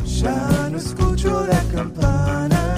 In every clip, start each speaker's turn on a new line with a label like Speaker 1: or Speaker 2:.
Speaker 1: Ya no escucho la campana.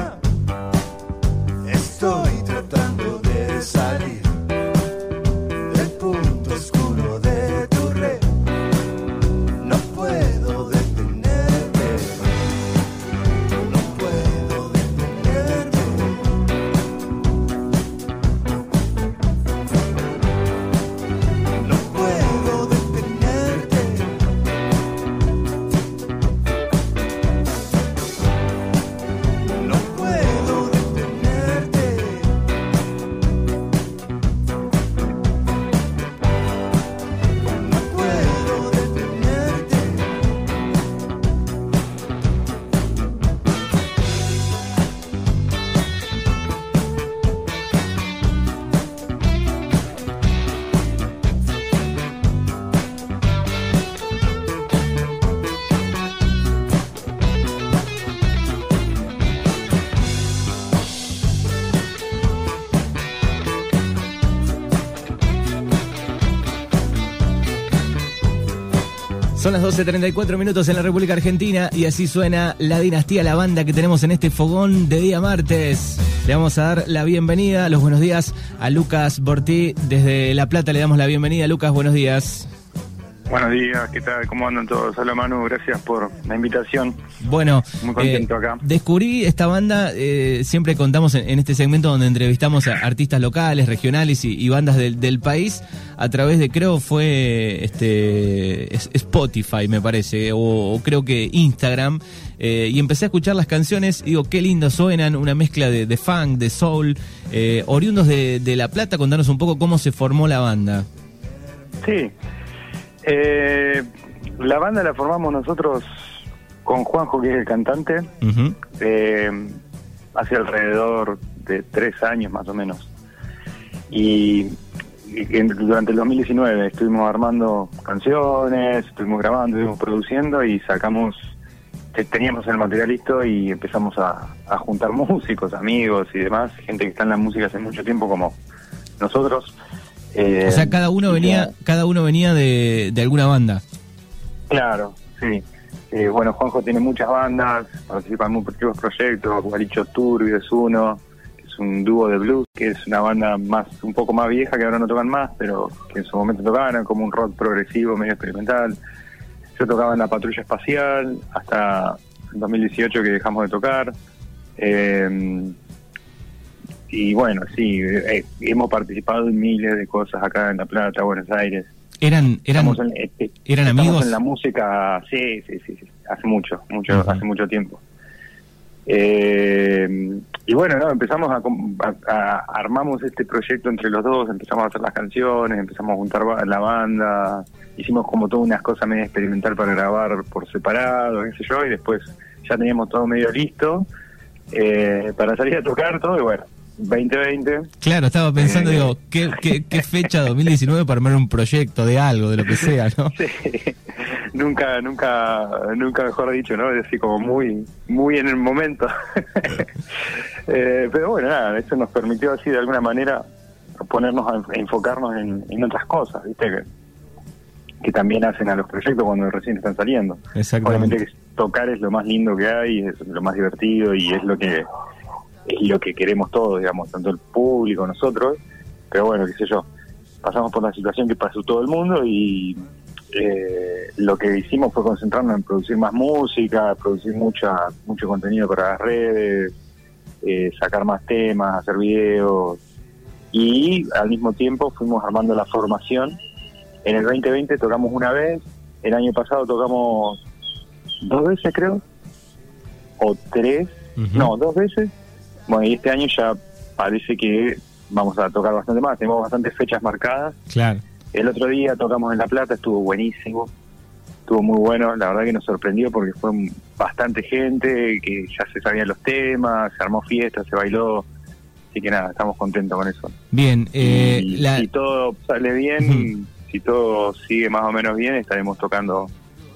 Speaker 2: Son las 12.34 minutos en la República Argentina y así suena la dinastía, la banda que tenemos en este fogón de día martes. Le vamos a dar la bienvenida, los buenos días a Lucas Bortí. Desde La Plata le damos la bienvenida. Lucas, buenos días.
Speaker 3: Buenos días, ¿qué tal? ¿Cómo andan todos? Hola Manu, gracias por la invitación.
Speaker 2: Bueno,
Speaker 3: Muy contento acá.
Speaker 2: descubrí esta banda, eh, siempre contamos en, en este segmento donde entrevistamos a artistas locales, regionales y, y bandas del, del país a través de, creo, fue este es- Spotify, me parece, o, o creo que Instagram, eh, y empecé a escuchar las canciones y digo, qué lindo suenan, una mezcla de, de funk, de soul, eh, oriundos de, de La Plata, contanos un poco cómo se formó la banda.
Speaker 3: Sí, eh, la banda la formamos nosotros con Juanjo, que es el cantante, eh, hace alrededor de tres años más o menos. Y, y en- durante el 2019 estuvimos armando canciones, estuvimos grabando, estuvimos produciendo y sacamos, te- teníamos el material listo y empezamos a, a juntar músicos, amigos y demás, gente que está en la música hace mucho tiempo como nosotros. Eh,
Speaker 2: O sea, cada uno venía, cada uno venía de, de alguna banda.
Speaker 3: Claro, sí. Eh, bueno, Juanjo tiene muchas bandas, participa en muchos proyectos, Guaricho Turbio es uno, que es un dúo de blues, que es una banda más un poco más vieja, que ahora no tocan más, pero que en su momento tocaban, como un rock progresivo, medio experimental. Yo tocaba en la Patrulla Espacial hasta el 2018 que dejamos de tocar. Eh, y bueno, sí, eh, hemos participado en miles de cosas acá en La Plata, Buenos Aires.
Speaker 2: Eran, eran,
Speaker 3: en- eh,
Speaker 2: eran amigos.
Speaker 3: en la música, sí, sí, sí, sí, hace mucho, mucho, hace mucho tiempo. Eh, y bueno, no, empezamos a, a- a- armamos este proyecto entre los dos, empezamos a hacer las canciones, empezamos a juntar la banda, hicimos como todas unas cosas medio experimental para grabar por separado, qué sé yo, y después ya teníamos todo medio listo eh, para salir a tocar todo, y bueno, 2020
Speaker 2: Claro, estaba pensando,
Speaker 3: Eh.
Speaker 2: digo, ¿qué, qué, qué fecha 2019 para armar un proyecto de algo, de lo que sea, ¿no?
Speaker 3: Sí, nunca, nunca, nunca mejor dicho, ¿no? Es así como muy, muy en el momento. Eh, pero bueno, nada, eso nos permitió así de alguna manera ponernos a enf- a enfocarnos en, en otras cosas, ¿viste? Que, que también hacen a los proyectos cuando recién están saliendo.
Speaker 2: Exactamente.
Speaker 3: Obviamente que tocar es lo más lindo que hay, es lo más divertido y es lo que es lo que queremos todos, digamos, tanto el público, nosotros, pero bueno, qué sé yo, pasamos por la situación que pasó todo el mundo y eh, lo que hicimos fue concentrarnos en producir más música, producir mucha mucho contenido para las redes, eh, sacar más temas, hacer videos y al mismo tiempo fuimos armando la formación. En el 2020 tocamos una vez, el año pasado tocamos dos veces creo, o tres, no, dos veces. Bueno, y este año ya parece que vamos a tocar bastante más, tenemos bastantes fechas marcadas.
Speaker 2: Claro.
Speaker 3: El otro día tocamos en La Plata, estuvo buenísimo, estuvo muy bueno, la verdad que nos sorprendió porque fue bastante gente, que ya se sabían los temas, se armó fiesta, se bailó, así que nada, estamos contentos con eso.
Speaker 2: Bien, eh,
Speaker 3: y
Speaker 2: la,
Speaker 3: si todo sale bien, si todo sigue más o menos bien, estaremos tocando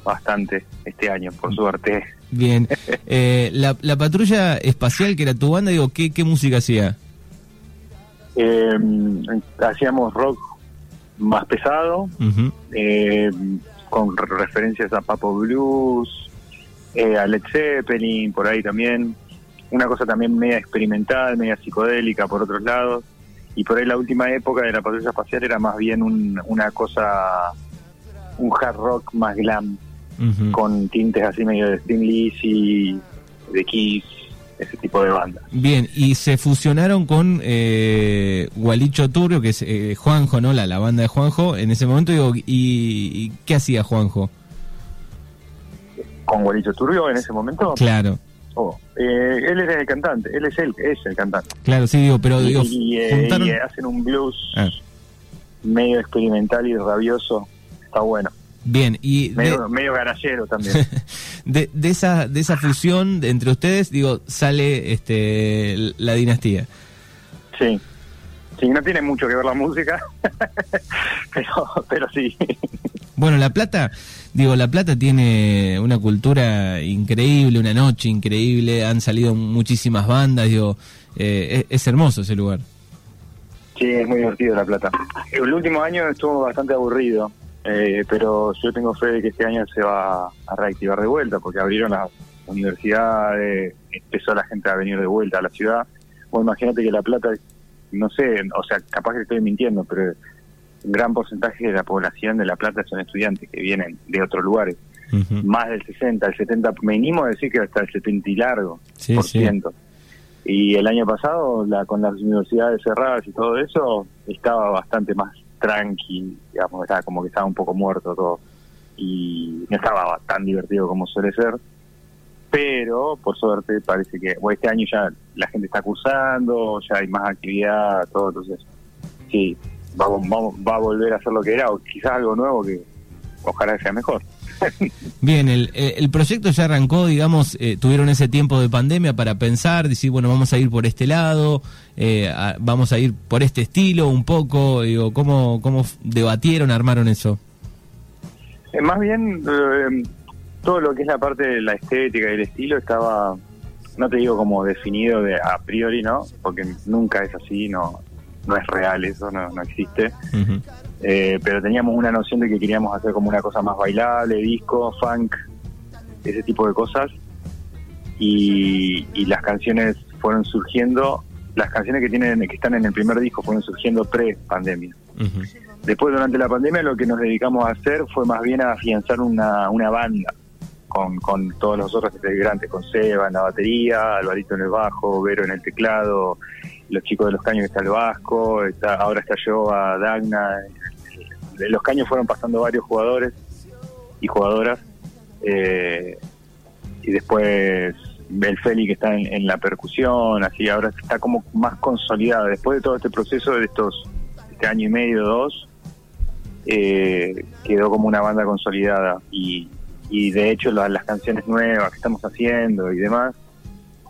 Speaker 3: bastante este año, por suerte.
Speaker 2: Bien. Eh, la, la patrulla espacial que era tu banda, digo, ¿qué, qué música hacía?
Speaker 3: Eh, hacíamos rock más pesado, eh, con re- referencias a Papo Blues, eh, a Led Zeppelin, por ahí también. Una cosa también media experimental, media psicodélica por otros lados. Y por ahí la última época de la patrulla espacial era más bien un- una cosa, un hard rock más glam, Con tintes así medio de Thin Lizzy, de Kiss, ese tipo de bandas.
Speaker 2: Bien, y se fusionaron con eh, Gualicho Turbio, que es eh, Juanjo, ¿no? La, la banda de Juanjo, en ese momento, digo, ¿y, y qué hacía Juanjo?
Speaker 3: Con Guarito Turbio en ese momento,
Speaker 2: Claro,
Speaker 3: oh, eh, él era el cantante, él es él, es el cantante.
Speaker 2: claro, sí, digo, pero digo,
Speaker 3: y, y, eh,
Speaker 2: juntaron...
Speaker 3: y, hacen un blues
Speaker 2: Ah,
Speaker 3: medio experimental y rabioso, está bueno.
Speaker 2: Bien, y de,
Speaker 3: Medio, garallero también.
Speaker 2: de, de esa de esa fusión de entre ustedes, digo, sale este la dinastía.
Speaker 3: Sí. Sí, no tiene mucho que ver la música, pero, pero sí.
Speaker 2: Bueno, La Plata, digo, La Plata tiene una cultura increíble, una noche increíble, han salido muchísimas bandas, digo, eh, es, es hermoso ese lugar.
Speaker 3: Sí, es muy divertido La Plata. El último año estuvo bastante aburrido, eh, pero yo tengo fe de que este año se va a reactivar de vuelta, porque abrieron las universidades, empezó la gente a venir de vuelta a la ciudad. Bueno, imagínate que La Plata, no sé, o sea, capaz que estoy mintiendo, pero un gran porcentaje de la población de La Plata son estudiantes que vienen de otros lugares. Más del 60, el 70, me animo a decir que hasta el 70 y largo
Speaker 2: Sí,
Speaker 3: por
Speaker 2: sí.
Speaker 3: ciento. Y el año pasado, la, con las universidades cerradas y todo eso, estaba bastante más tranqui, digamos, estaba como que estaba un poco muerto todo. Y no estaba tan divertido como suele ser. Pero, por suerte, parece que bueno, este año ya la gente está cursando, ya hay más actividad, todo, entonces, sí, va, a- vamos- va a volver a ser lo que era, o quizás algo nuevo que ojalá sea mejor.
Speaker 2: Bien, el, el proyecto ya arrancó, digamos, eh, tuvieron ese tiempo de pandemia para pensar, decir, bueno, vamos a ir por este lado, eh, a- vamos a ir por este estilo un poco, digo, ¿cómo, cómo debatieron, armaron eso?
Speaker 3: Eh, más bien, eh, todo lo que es la parte de la estética y el estilo estaba, no te digo como definido de a priori, ¿no? Porque nunca es así, no no es real eso, no, no existe. Eh, pero teníamos una noción de que queríamos hacer como una cosa más bailable, disco, funk, ese tipo de cosas. Y, y las canciones fueron surgiendo, las canciones que tienen que están en el primer disco fueron surgiendo pre-pandemia. Después, durante la pandemia, lo que nos dedicamos a hacer fue más bien a afianzar una, una banda con, con todos los otros integrantes, con Seba en la batería, Alvarito en el bajo, Vero en el teclado, los chicos de los caños que está el Vasco, está, ahora está yo, a Dagna. De los caños fueron pasando varios jugadores y jugadoras. eh, y después el Feli que está en, la percusión, así ahora está como más consolidada. Después de todo este proceso de estos este año y medio, dos, eh, quedó como una banda consolidada y, y de hecho la- las canciones nuevas que estamos haciendo y demás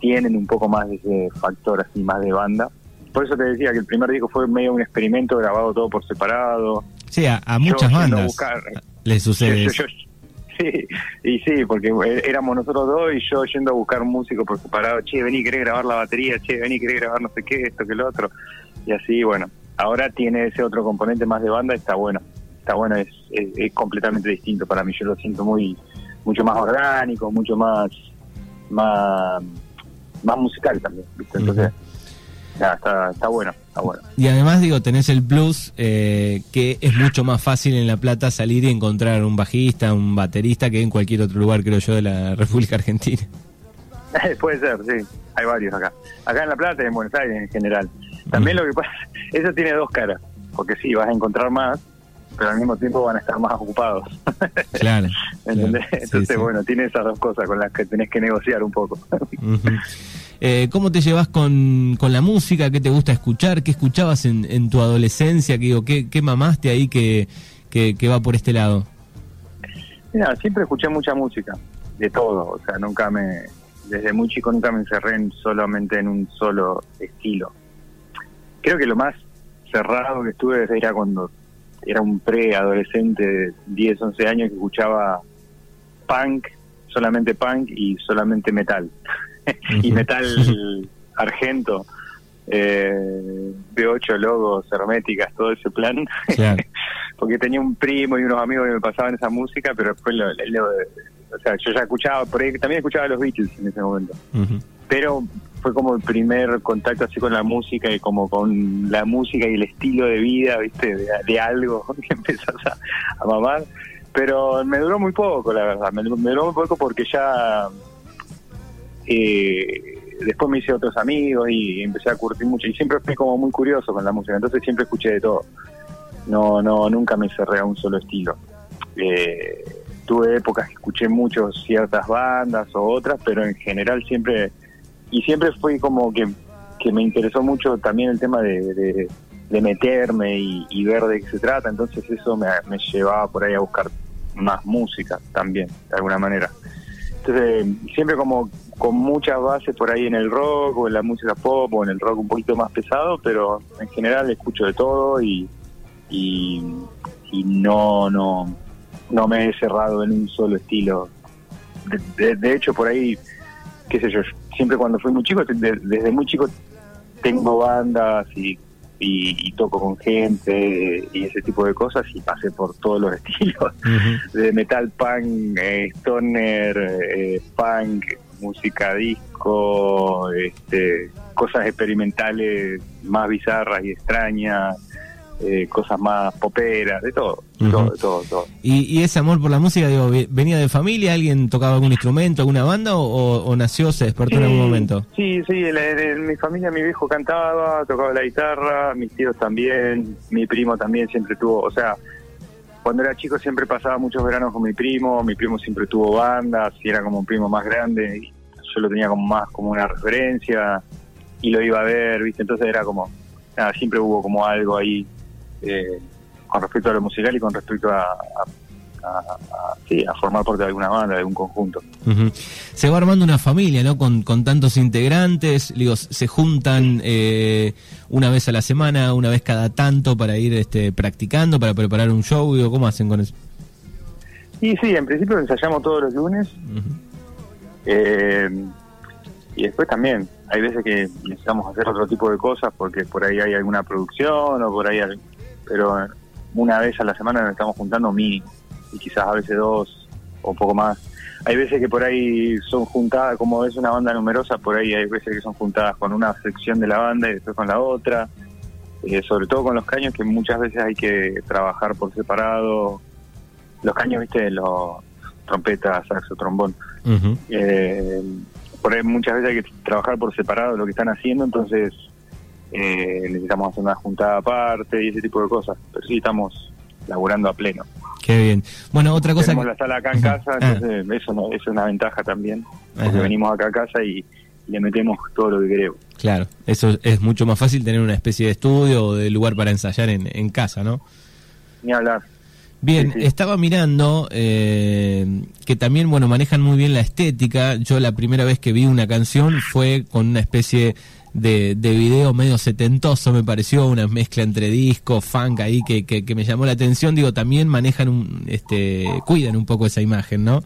Speaker 3: tienen un poco más de ese factor así más de banda. Por eso te decía que el primer disco fue medio un experimento grabado todo por separado.
Speaker 2: Sí, a, muchas bandas
Speaker 3: buscar-
Speaker 2: les sucede
Speaker 3: yo-
Speaker 2: eso.
Speaker 3: yo- sí, y sí, porque eh, éramos nosotros dos y yo yendo a buscar un músico por separado, che, vení, querés grabar la batería, che, vení, querés grabar no sé qué, esto que lo otro. Y así, bueno, ahora tiene ese otro componente más de banda, está bueno, está bueno, es, es, es completamente distinto para mí, yo lo siento muy mucho más orgánico, mucho más más, más musical también, ¿viste? Entonces, nada, está, está bueno, está bueno.
Speaker 2: Y además, digo, tenés el plus que que es mucho más fácil en La Plata salir y encontrar un bajista, un baterista que en cualquier otro lugar, creo yo, de la República Argentina.
Speaker 3: Puede ser, sí. Hay varios acá. Acá en La Plata y en Buenos Aires en general. También lo que pasa, eso tiene dos caras. Porque sí, vas a encontrar más, pero al mismo tiempo van a estar más ocupados.
Speaker 2: Claro.
Speaker 3: ¿Entendés?
Speaker 2: claro, sí,
Speaker 3: Entonces,
Speaker 2: sí.
Speaker 3: bueno, tiene esas dos cosas con las que tenés que negociar un poco.
Speaker 2: Eh, ¿Cómo te llevas con, con la música? ¿Qué te gusta escuchar? ¿Qué escuchabas en, en tu adolescencia? ¿Qué, digo, ¿qué, qué mamaste ahí que, que, que va por este lado?
Speaker 3: Mira, siempre escuché mucha música, de todo. O sea, nunca me. Desde muy chico nunca me encerré en- solamente en un solo estilo. Creo que lo más cerrado que estuve era cuando era un preadolescente de 10, 11 años que escuchaba punk, solamente punk y solamente metal. y metal argento, eh, B8 logos, herméticas, todo ese plan.
Speaker 2: Claro.
Speaker 3: porque tenía un primo y unos amigos que me pasaban esa música, pero después lo, lo o sea, yo ya escuchaba, por ahí también escuchaba a los Beatles en ese momento. Pero fue como el primer contacto así con la música y como con la música y el estilo de vida, ¿viste? De, algo que empezás a, a mamar. Pero me duró muy poco, la verdad. Me, me duró muy poco porque ya eh, después me hice otros amigos y empecé a curtir mucho. Y siempre fui como muy curioso con la música, entonces siempre escuché de todo. No, no, nunca me cerré a un solo estilo. Eh, tuve épocas que escuché mucho ciertas bandas o otras, pero en general siempre, y siempre fui como que, que me interesó mucho también el tema de, de, meterme y, ver de qué se trata, entonces eso me, me llevaba por ahí a buscar más música también, de alguna manera. Entonces, siempre como con muchas bases por ahí en el rock o en la música pop o en el rock un poquito más pesado, pero en general escucho de todo y, y, y no, no, no me he cerrado en un solo estilo. De, de- de hecho, por ahí, qué sé yo, siempre cuando fui muy chico, de- desde muy chico tengo bandas y, y, y toco con gente y ese tipo de cosas y pasé por todos los estilos de metal punk, eh, stoner, eh, punk, música disco, este, cosas experimentales más bizarras y extrañas, eh, cosas más poperas, de todo, todo, todo, todo.
Speaker 2: ¿Y, y ese amor por la música, digo, ve- venía de familia? ¿Alguien tocaba algún instrumento, alguna banda o, o nació, se despertó en algún momento?
Speaker 3: Sí, sí, en, en- en mi familia mi viejo cantaba, tocaba la guitarra, mis tíos también, mi primo también siempre tuvo, o sea, cuando era chico siempre pasaba muchos veranos con mi primo, mi primo siempre tuvo bandas y era como un primo más grande, y yo lo tenía como más como una referencia y lo iba a ver, ¿viste? Entonces era como, nada, siempre hubo como algo ahí eh, con respecto a lo musical y con respecto a, a, a- a- sí, a formar parte de alguna banda, de un conjunto.
Speaker 2: Se va armando una familia, ¿no? Con, con tantos integrantes, digo, se juntan eh, una vez a la semana, una vez cada tanto para ir este, practicando, para preparar un show, digo, ¿cómo hacen con eso?
Speaker 3: Y sí, en principio ensayamos todos los lunes. Eh, y después también, hay veces que necesitamos hacer otro tipo de cosas porque por ahí hay alguna producción o por ahí, hay- pero una vez a la semana nos estamos juntando mínimo y quizás a veces dos o poco más. Hay veces que por ahí son juntadas, como es una banda numerosa, por ahí hay veces que son juntadas con una sección de la banda y después con la otra. Eh, sobre todo con los caños que muchas veces hay que trabajar por separado. Los caños, viste, los trompetas, saxo, trombón eh, por ahí muchas veces hay que trabajar por separado lo que están haciendo, entonces eh, necesitamos hacer una juntada aparte y ese tipo de cosas. Pero sí, estamos laburando a pleno.
Speaker 2: Qué bien. Bueno, otra cosa
Speaker 3: Tenemos
Speaker 2: que...
Speaker 3: la sala acá en casa,
Speaker 2: Ah.
Speaker 3: entonces eso, no, eso es una ventaja también, porque
Speaker 2: Ajá.
Speaker 3: venimos acá a casa y le metemos todo lo que queremos.
Speaker 2: Claro, eso es mucho más fácil tener una especie de estudio o de lugar para ensayar en, en casa, ¿no?
Speaker 3: Ni hablar.
Speaker 2: Bien,
Speaker 3: Sí, sí.
Speaker 2: estaba mirando eh, que también, bueno, manejan muy bien la estética. Yo la primera vez que vi una canción fue con una especie de, de video medio setentoso, me pareció, una mezcla entre disco, funk ahí que, que, que me llamó la atención. Digo, también manejan, un, este, cuidan un poco esa imagen, ¿no?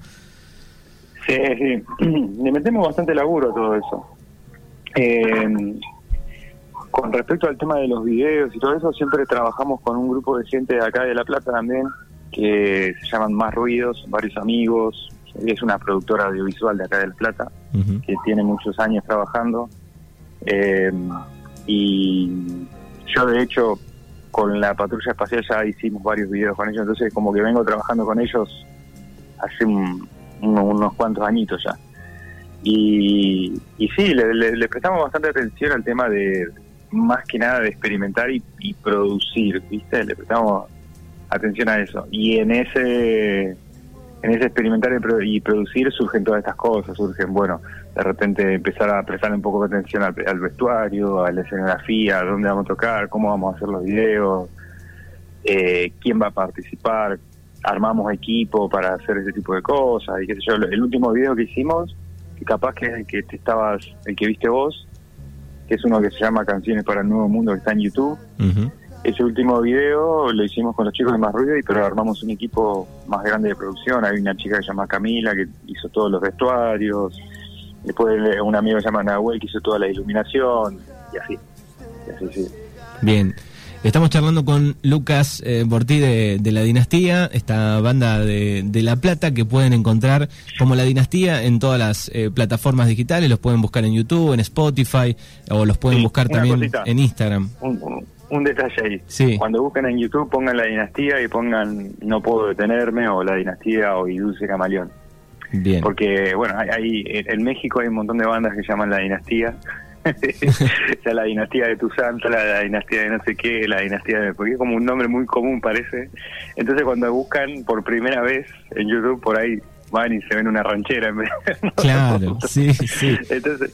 Speaker 3: Sí, sí. Le metemos bastante laburo a todo eso. Eh, con respecto al tema de los videos y todo eso, siempre trabajamos con un grupo de gente de acá de La Plata también, que se llaman Más Ruidos, varios amigos. Es una productora audiovisual de acá de La Plata, que tiene muchos años trabajando. Eh, y yo, de hecho, con la patrulla espacial ya hicimos varios videos con ellos, entonces como que vengo trabajando con ellos hace un- uno- unos cuantos añitos ya. Y, y sí, le, prestamos bastante atención al tema de, más que nada, de experimentar y producir, ¿viste? Le prestamos atención a eso. Y en ese en ese experimentar y, pro- y producir surgen todas estas cosas, surgen, bueno, de repente empezar a prestar un poco de atención al, vestuario, a la escenografía, a dónde vamos a tocar, cómo vamos a hacer los videos, eh, quién va a participar, armamos equipo para hacer ese tipo de cosas, y qué sé yo, el último video que hicimos, que capaz que es el que te estabas, el que viste vos, que es uno que se llama Canciones para el Nuevo Mundo, que está en YouTube,
Speaker 2: Ujú.
Speaker 3: Ese último video lo hicimos con los chicos de Más Ruido, y pero armamos un equipo más grande de producción. Hay una chica que se llama Camila que hizo todos los vestuarios. Después un amigo que se llama Nahuel que hizo toda la iluminación. Y así. Y así, sí.
Speaker 2: Bien. Estamos charlando con Lucas eh, Bortí de, de La Dinastía, esta banda de, de La Plata que pueden encontrar como La Dinastía en todas las eh, plataformas digitales, los pueden buscar en YouTube, en Spotify o los pueden
Speaker 3: Sí,
Speaker 2: buscar también
Speaker 3: cosita.
Speaker 2: en Instagram.
Speaker 3: Un, un- un detalle ahí.
Speaker 2: Sí.
Speaker 3: Cuando buscan en YouTube pongan la dinastía y pongan No puedo detenerme o la dinastía o Y Dulce Camaleón.
Speaker 2: Bien.
Speaker 3: Porque, bueno, hay, hay- en México hay un montón de bandas que llaman la dinastía. la dinastía de tu santa, la, la dinastía de no sé qué, la dinastía de... Porque es como un nombre muy común, parece. Entonces cuando buscan por primera vez en YouTube, por ahí van y se ven una ranchera en vez de-
Speaker 2: Claro, sí, sí.
Speaker 3: Entonces,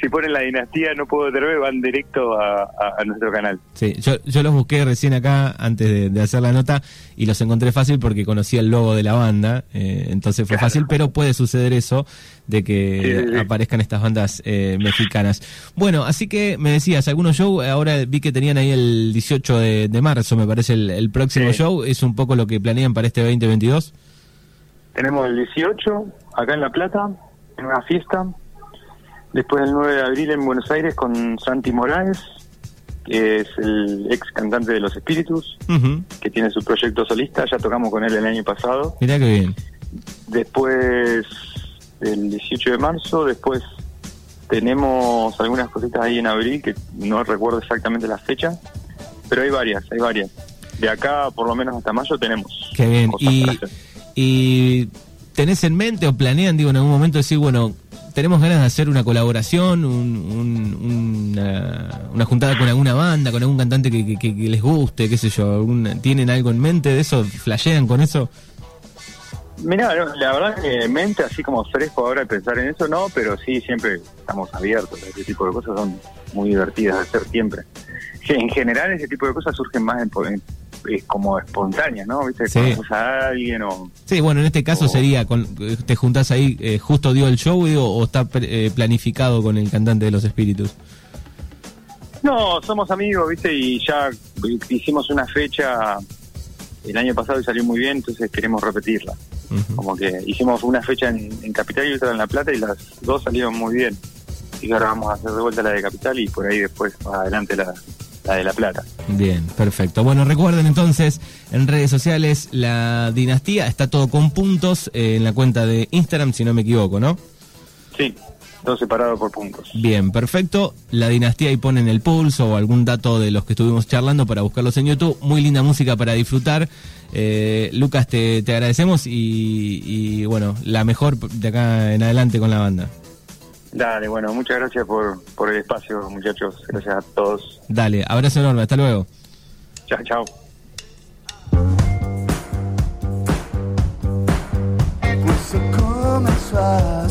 Speaker 3: si ponen la dinastía, no puedo detenerme, van directo a, a- a nuestro canal.
Speaker 2: Sí, yo, yo los busqué recién acá antes de, de hacer la nota y los encontré fácil porque conocía el logo de la banda, eh, entonces fue
Speaker 3: Claro.
Speaker 2: fácil, pero puede suceder eso de que
Speaker 3: Sí, sí, sí.
Speaker 2: aparezcan estas bandas eh, mexicanas. Bueno, así que me decías, algunos show, ahora vi que tenían ahí el 18 de, de marzo, me parece el, el próximo show, es un poco lo que planean para este 2022.
Speaker 3: Tenemos el 18 acá en La Plata, en una fiesta. Después el 9 de abril en Buenos Aires con Santi Morales, que es el ex cantante de Los Espíritus, que tiene su proyecto solista. Ya tocamos con él el año pasado.
Speaker 2: Mirá que bien.
Speaker 3: Después el 18 de marzo, después tenemos algunas cositas ahí en abril que no recuerdo exactamente la fecha, pero hay varias, hay varias. De acá por lo menos hasta mayo tenemos.
Speaker 2: Qué bien.
Speaker 3: cosas
Speaker 2: Y,
Speaker 3: para hacer.
Speaker 2: Y tenés en mente o planean, digo, en algún momento decir, bueno, tenemos ganas de hacer una colaboración, un- un- una, juntada con alguna banda, con algún cantante que, que- que- les guste, qué sé yo, ¿tienen algo en mente de eso? ¿Flashean con eso?
Speaker 3: Mira, la verdad que en mente así como fresco ahora pensar en eso, no, pero sí, siempre estamos abiertos. Ese tipo de cosas son muy divertidas de hacer siempre. En general ese tipo de cosas surgen más en, en- eh, como espontáneas, ¿no? ¿Viste?
Speaker 2: Sí.
Speaker 3: Conoces a alguien o...
Speaker 2: Sí, bueno, en este caso sería, con, te juntás ahí, eh, justo dio el show digo, o está eh, planificado con el cantante de los espíritus.
Speaker 3: No, somos amigos, ¿viste? Y ya hicimos una fecha el año pasado y salió muy bien, entonces queremos repetirla. Como que hicimos una fecha en, en Capital y otra en La Plata y las dos salieron muy bien. Y ahora vamos a hacer de vuelta la de Capital y por ahí después más adelante la, la de La Plata.
Speaker 2: Bien, perfecto. Bueno, recuerden entonces en redes sociales la dinastía, está todo con puntos eh, en la cuenta de Instagram, si no me equivoco, ¿no?
Speaker 3: Sí, todo separado por puntos.
Speaker 2: Bien, perfecto. La dinastía ahí ponen el pulso o algún dato de los que estuvimos charlando para buscarlos en YouTube. Muy linda música para disfrutar. Eh, Lucas, te, te agradecemos y, y, bueno, la mejor de acá en adelante con la banda.
Speaker 3: Dale, bueno, muchas gracias por, por el espacio, muchachos. Gracias a todos.
Speaker 2: Dale, abrazo enorme, hasta luego.
Speaker 3: Chao, chao.
Speaker 1: Pues comenzó a